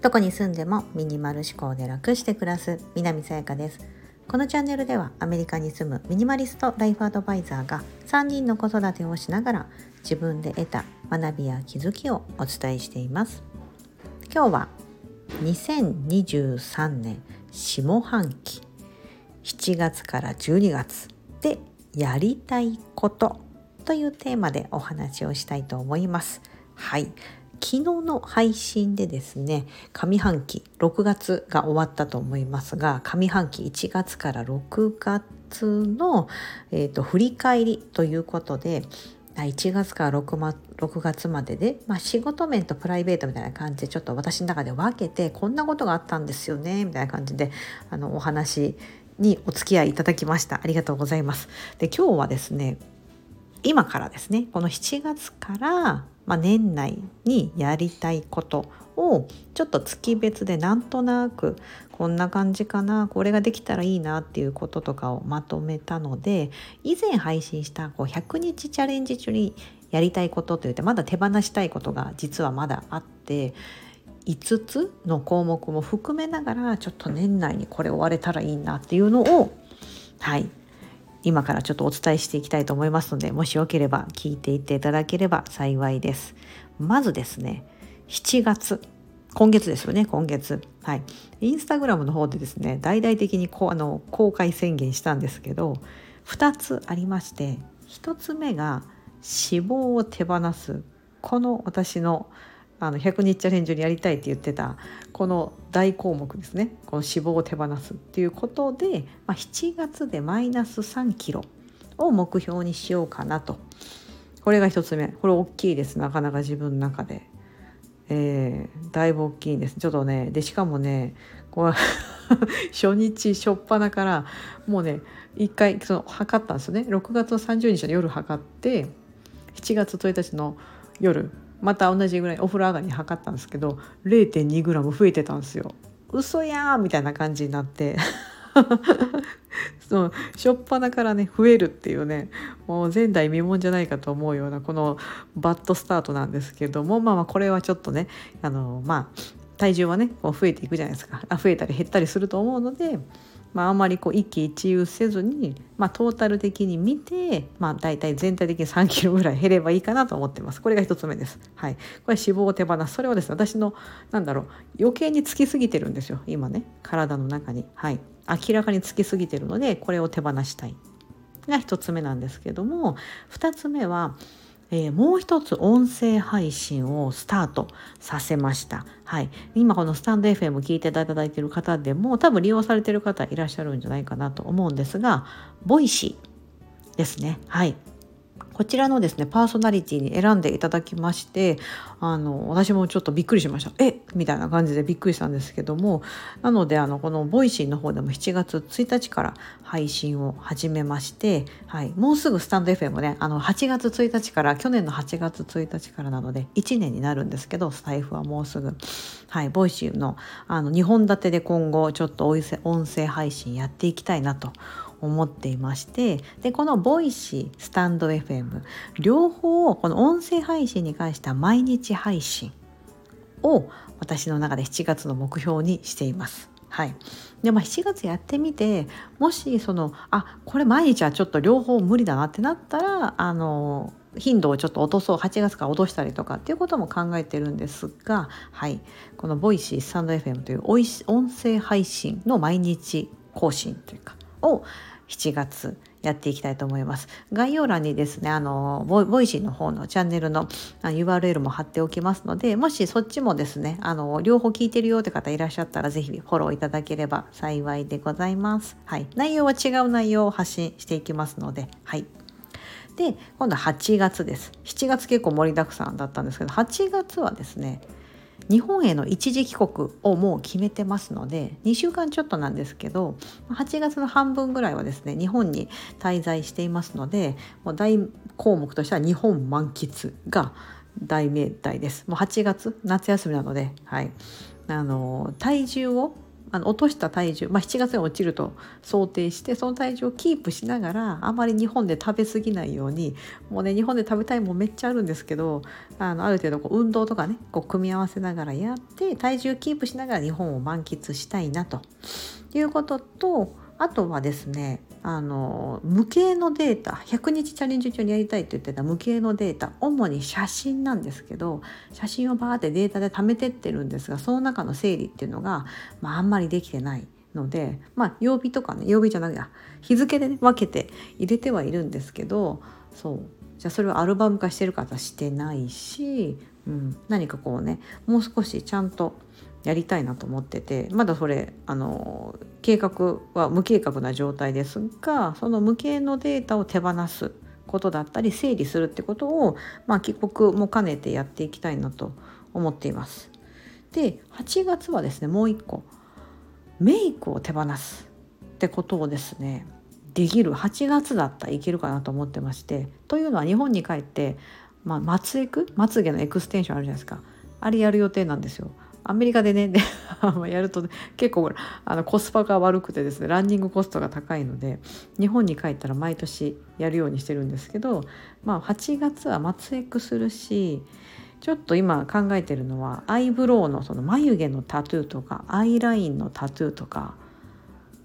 どこに住んでもミニマル思考で楽して暮らす南さやかです。このチャンネルではアメリカに住むミニマリストライフアドバイザーが3人の子育てをしながら自分で得た学びや気づきをお伝えしています。今日は2023年下半期7月から12月でやりたいことというテーマでお話をしたいと思います。はい。昨日の配信でですね上半期6月が終わったと思いますが上半期1月から6月の、えーと、振り返りということで1月から 6, ま6月までで、まあ、仕事面とプライベートみたいな感じでちょっと私の中で分けてこんなことがあったんですよねみたいな感じであのお話にお付き合いいただきました。ありがとうございます。で今日はですね今からですねこの7月からまあ、年内にやりたいことをちょっと月別でなんとなくこんな感じかなこれができたらいいなっていうこととかをまとめたので以前配信したこう100日チャレンジ中にやりたいことといってまだ手放したいことが実はまだあって5つの項目も含めながらちょっと年内にこれ終われたらいいなっていうのをはい今からちょっとお伝えしていきたいと思いますのでもしよければ聞いていっていただければ幸いです。まずですね7月今月ですよね今月。はい。インスタグラムの方でですね大々的にこうあの公開宣言したんですけど2つありまして1つ目が脂肪を手放すこの私のあの100日チャレンジにやりたいって言ってたこの大項目ですね。この脂肪を手放すっていうことで、まあ、7月でマイナス3キロを目標にしようかなと。これが1つ目。これ大きいです。なかなか自分の中で。えー、だいぶ大きいんです。ちょっとねでしかもねこう 初日初っ端からもうね一回その測ったんですよね。6月の30日の夜測って7月1日の夜また同じぐらいお風呂上がりに測ったんですけど 0.2g 増えてたんですよ。嘘やんみたいな感じになって。その初っ端からね増えるっていうね。もう前代未聞じゃないかと思うようなこのバッドスタートなんですけどもまあまあこれはちょっとねあのまあ体重はねこう増えていくじゃないですか。あ増えたり減ったりすると思うのでまあ、あんまりこう一喜一憂せずに、まあ、トータル的に見て、まあ、大体全体的に3キロぐらい減ればいいかなと思ってます。これが1つ目です。はい、これ脂肪を手放す。それはですね、私の、なんだろう、余計につきすぎてるんですよ、今ね、体の中に。はい。明らかにつきすぎてるので、これを手放したい。が1つ目なんですけども、2つ目は、えー、もう一つ音声配信をスタートさせました。はい、今このスタンド FM 聞いていただいている方でも多分利用されている方いらっしゃるんじゃないかなと思うんですが、ボイシーですね。はい。こちらのですねパーソナリティに選んでいただきましてあの私もちょっとびっくりしました。えみたいな感じでびっくりしたんですけどもなのであのこのボイシーの方でも7月1日から配信を始めまして、はい、もうすぐスタンド FM ねあの8月1日から去年の8月1日からなので1年になるんですけどスタイフはもうすぐ、はい、ボイシーのあの2本立てで今後ちょっと音声配信やっていきたいなと思っていましてでこのボイシースタンド FM 両方をこの音声配信に関しては毎日配信を私の中で7月の目標にしています。はい、でまあ7月やってみてもしそのあこれ毎日はちょっと両方無理だなってなったらあの頻度をちょっと落とそう8月から落としたりとかっていうことも考えてるんですが、はい、このボイシースタンド FM という音声配信の毎日更新というかを7月やっていきたいと思います。概要欄にですね、あの、ボイシーの方のチャンネルの URL も貼っておきますので、もしそっちもですね、あの、両方聞いてるよって方いらっしゃったら、ぜひフォローいただければ幸いでございます。はい。内容は違う内容を発信していきますので、はい。で、今度は8月です。7月結構盛りだくさんだったんですけど、8月はですね、日本への一時帰国をもう決めてますので2週間ちょっとなんですけど8月の半分ぐらいはですね日本に滞在していますのでもう大項目としては日本満喫が大命題です。もう8月夏休みなので、はい、あの体重をあの落とした体重、まあ、7月に落ちると想定してその体重をキープしながらあまり日本で食べ過ぎないようにもうね日本で食べたいもんめっちゃあるんですけどあのある程度こう運動とかねこう組み合わせながらやって体重キープしながら日本を満喫したいなと。いうこととあとはですねあの無形のデータ100日チャレンジ中にやりたいって言ってた無形のデータ主に写真なんですけど写真をバーってデータで貯めてってるんですがその中の整理っていうのが、まあ、あんまりできてないのでまあ曜日とかね曜日じゃなくて日付で、ね、分けて入れてはいるんですけどそう。じゃあそれをアルバム化してる方はしてないし、うん、何かこうねもう少しちゃんとやりたいなと思っててまだそれあの計画は無計画な状態ですがその無形のデータを手放すことだったり整理するってことを、まあ、帰国も兼ねてやっていきたいなと思っています。で8月はですねもう一個メイクを手放すってことをですねできる8月だったらいけるかなと思ってましてというのは日本に帰って、まあ、まつエクまつげのエクステンションあるじゃないですかあれやる予定なんですよ。アメリカでね やると、結構あのコスパが悪くてですねランニングコストが高いので日本に帰ったら毎年やるようにしてるんですけど、まあ、8月は松エクするしちょっと今考えてるのはアイブロウのその眉毛のタトゥーとかアイラインのタトゥーとか、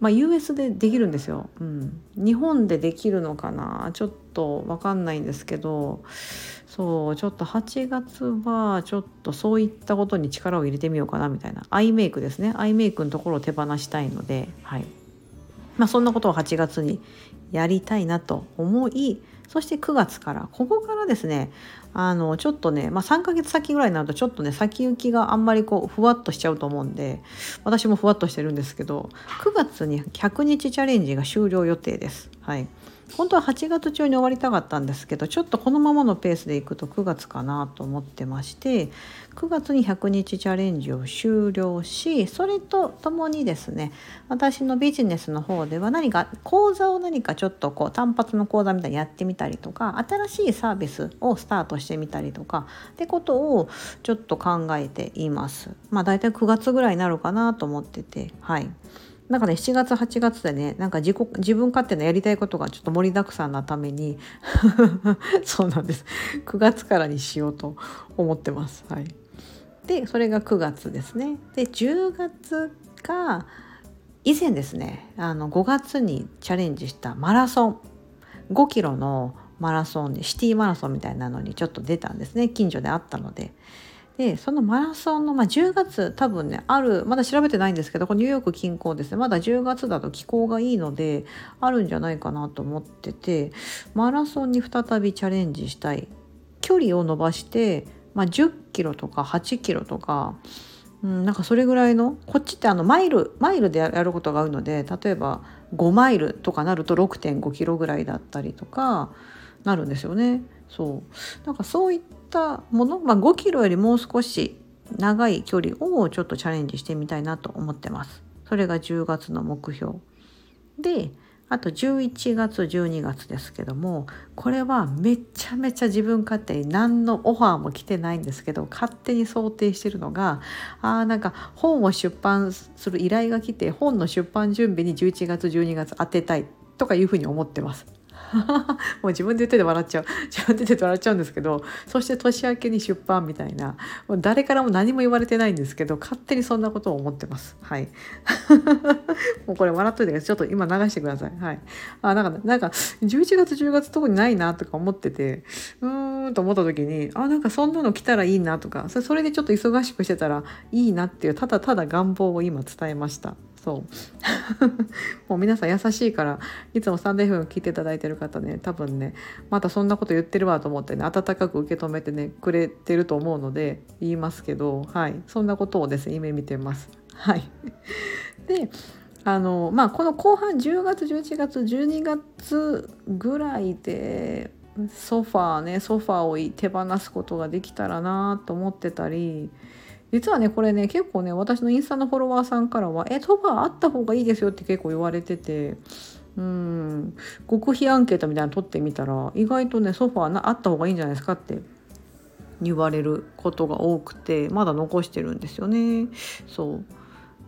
まあ、US でできるんですよ、うん、日本でできるのかな？ちょっと分かんないんですけど。そうちょっと8月はちょっとそういったことに力を入れてみようかなみたいな。アイメイクですね。アイメイクのところを手放したいので。はい。まあそんなことを8月にやりたいなと思いそして9月からここからですねあのちょっとね、まあ、3ヶ月先ぐらいになるとちょっとね先行きがあんまりこうふわっとしちゃうと思うんで私もふわっとしてるんですけど9月に100日チャレンジが終了予定です。はい本当は8月中に終わりたかったんですけどちょっとこのままのペースでいくと9月かなと思ってまして9月に100日チャレンジを終了しそれとともにですね私のビジネスの方では何か講座を何かちょっとこう単発の講座みたいにやってみたりとか新しいサービスをスタートしてみたりとかってことをちょっと考えています。まあ大体9月ぐらいになるかなと思っててはい。なんかね7月8月でねなんか自己自分勝手なやりたいことがちょっと盛りだくさんなために そうなんです9月からにしようと思ってます。はい、でそれが9月ですね。で10月が以前ですねあの5月にチャレンジしたマラソン5キロのマラソンでシティマラソンみたいなのにちょっと出たんですね近所であったので。でそのマラソンの、まあ、10月多分ねあるまだ調べてないんですけどこニューヨーク近郊ですね。まだ10月だと気候がいいのであるんじゃないかなと思っててマラソンに再びチャレンジしたい。距離を伸ばして、まあ、10キロとか8キロとか、うん、なんかそれぐらいのこっちってあのマイルマイルでやることが多いので例えば5マイルとかなると6.5キロぐらいだったりとかなるんですよね。そう。なんかそういったもの、まあ、5キロよりもう少し長い距離をちょっとチャレンジしてみたいなと思ってます。それが10月の目標。で、あと11月12月ですけどもこれはめちゃめちゃ自分勝手に何のオファーも来てないんですけど勝手に想定してるのがあなんか本を出版する依頼が来て本の出版準備に11月12月当てたいとかいうふうに思ってます。もう自分で言ってて笑っちゃう。自分で言ってて笑っちゃうんですけどそして年明けに出版みたいな。もう誰からも何も言われてないんですけど勝手にそんなことを思ってます。はい。もうこれ笑っといてちょっと今流してください。はい。あなんかなんか11月10月特にないなとか思っててうーんと思った時にあなんかそんなの来たらいいなとかそれでちょっと忙しくしてたらいいなっていうただただ願望を今伝えました。そう。もう皆さん優しいからいつもサンデーフ聞いていただいてる方ね多分ねまたそんなこと言ってるわと思ってね温かく受け止めてねくれてると思うので言いますけどはい。そんなことをですね夢見てます。はい。であのまあこの後半10月11月12月ぐらいでソファーねソファーを手放すことができたらなと思ってたり実はねこれね結構ね私のインスタのフォロワーさんからは「えソファーあった方がいいですよ」って結構言われててうん極秘アンケートみたいなの取ってみたら意外とねソファーなあった方がいいんじゃないですかって言われることが多くてまだ残してるんですよね。そう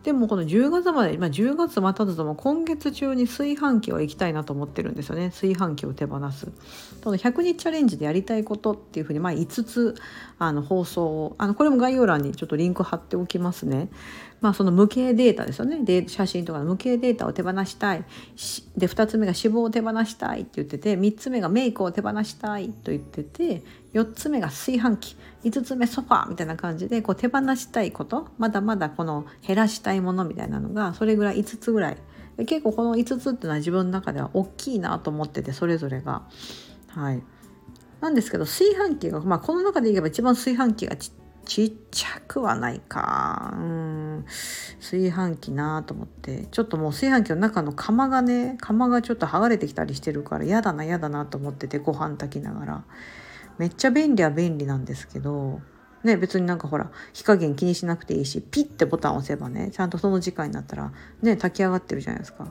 でもこの10月まで、まあ、10月待たずとも今月中に炊飯器を行きたいなと思ってるんですよね炊飯器を手放す。この100日チャレンジでやりたいことっていうふうに、まあ、5つあの放送をあのこれも概要欄にちょっとリンク貼っておきますね。まあ、その無形データですよねで写真とかの無形データを手放したいで2つ目が脂肪を手放したいって言ってて3つ目がメイクを手放したいと言ってて4つ目が炊飯器。5つ目ソファーみたいな感じでこう手放したいこと。まだまだこの減らしたいものみたいなのがそれぐらい5つぐらい。結構この5つっていうのは自分の中では大きいなと思っててそれぞれが。はい。なんですけど炊飯器が、まあ、この中で言えば一番炊飯器がちちっちゃくはないか。うん。炊飯器なと思って。ちょっともう炊飯器の中の釜がね釜がちょっと剥がれてきたりしてるから嫌だな嫌だなと思っててご飯炊きながら。めっちゃ便利は便利なんですけどね、別になんかほら火加減気にしなくていいしピッてボタン押せばねちゃんとその時間になったらね炊き上がってるじゃないですか。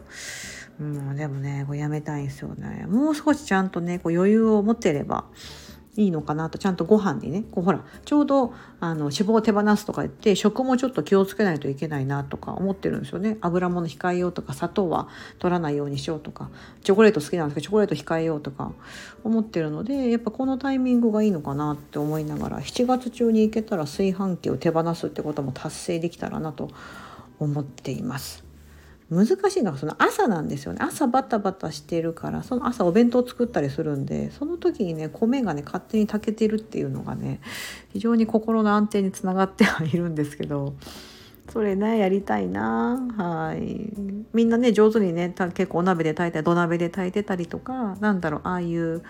うん、でもねこれやめたいんですよね。もう少しちゃんとねこう余裕を持ってればいいのかなとちゃんとご飯にね。こうほらちょうどあの脂肪を手放すとか言って食もちょっと気をつけないといけないなとか思ってるんですよね。油物控えようとか砂糖は取らないようにしようとか。チョコレート好きなんですけどチョコレート控えようとか思ってるのでやっぱこのタイミングがいいのかなって思いながら7月中に行けたら炊飯器を手放すってことも達成できたらなと思っています。難しいのがその朝なんですよね。朝バタバタしてるからその朝お弁当作ったりするんでその時にね米がね勝手に炊けてるっていうのがね非常に心の安定につながってはいるんですけどそれねやりたいな。はい。みんなね上手にね結構お鍋で炊いたり土鍋で炊いてたりとかなんだろうああいう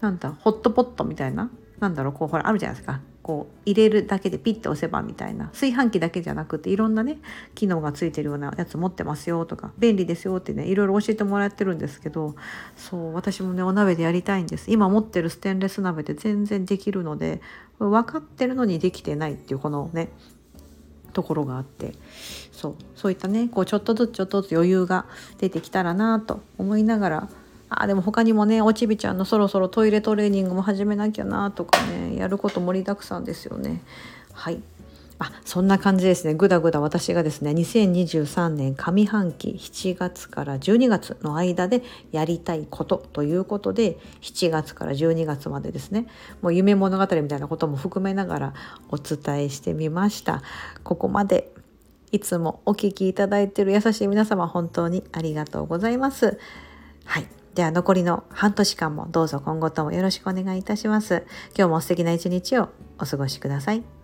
なんだホットポットみたいななんだろうこうほらあるじゃないですか。こう入れるだけでピッて押せばみたいな炊飯器だけじゃなくていろんなね機能がついてるようなやつ持ってますよとか便利ですよってねいろいろ教えてもらってるんですけどそう私もねお鍋でやりたいんです。今持ってるステンレス鍋で全然できるので分かってるのにできてないっていうこのねところがあってそうそういったねこうちょっとずつちょっとずつ余裕が出てきたらなと思いながらあでも他にもねおちびちゃんのそろそろトイレトレーニングも始めなきゃなとかねやること盛りだくさんですよね。はい。あそんな感じですね。ぐだぐだ私がですね2023年上半期7月から12月の間でやりたいことということで7月から12月までですねもう夢物語みたいなことも含めながらお伝えしてみました。ここまでいつもお聞きいただいている優しい皆様本当にありがとうございます。はい。では残りの半年間もどうぞ今後ともよろしくお願いいたします。今日も素敵な一日をお過ごしください。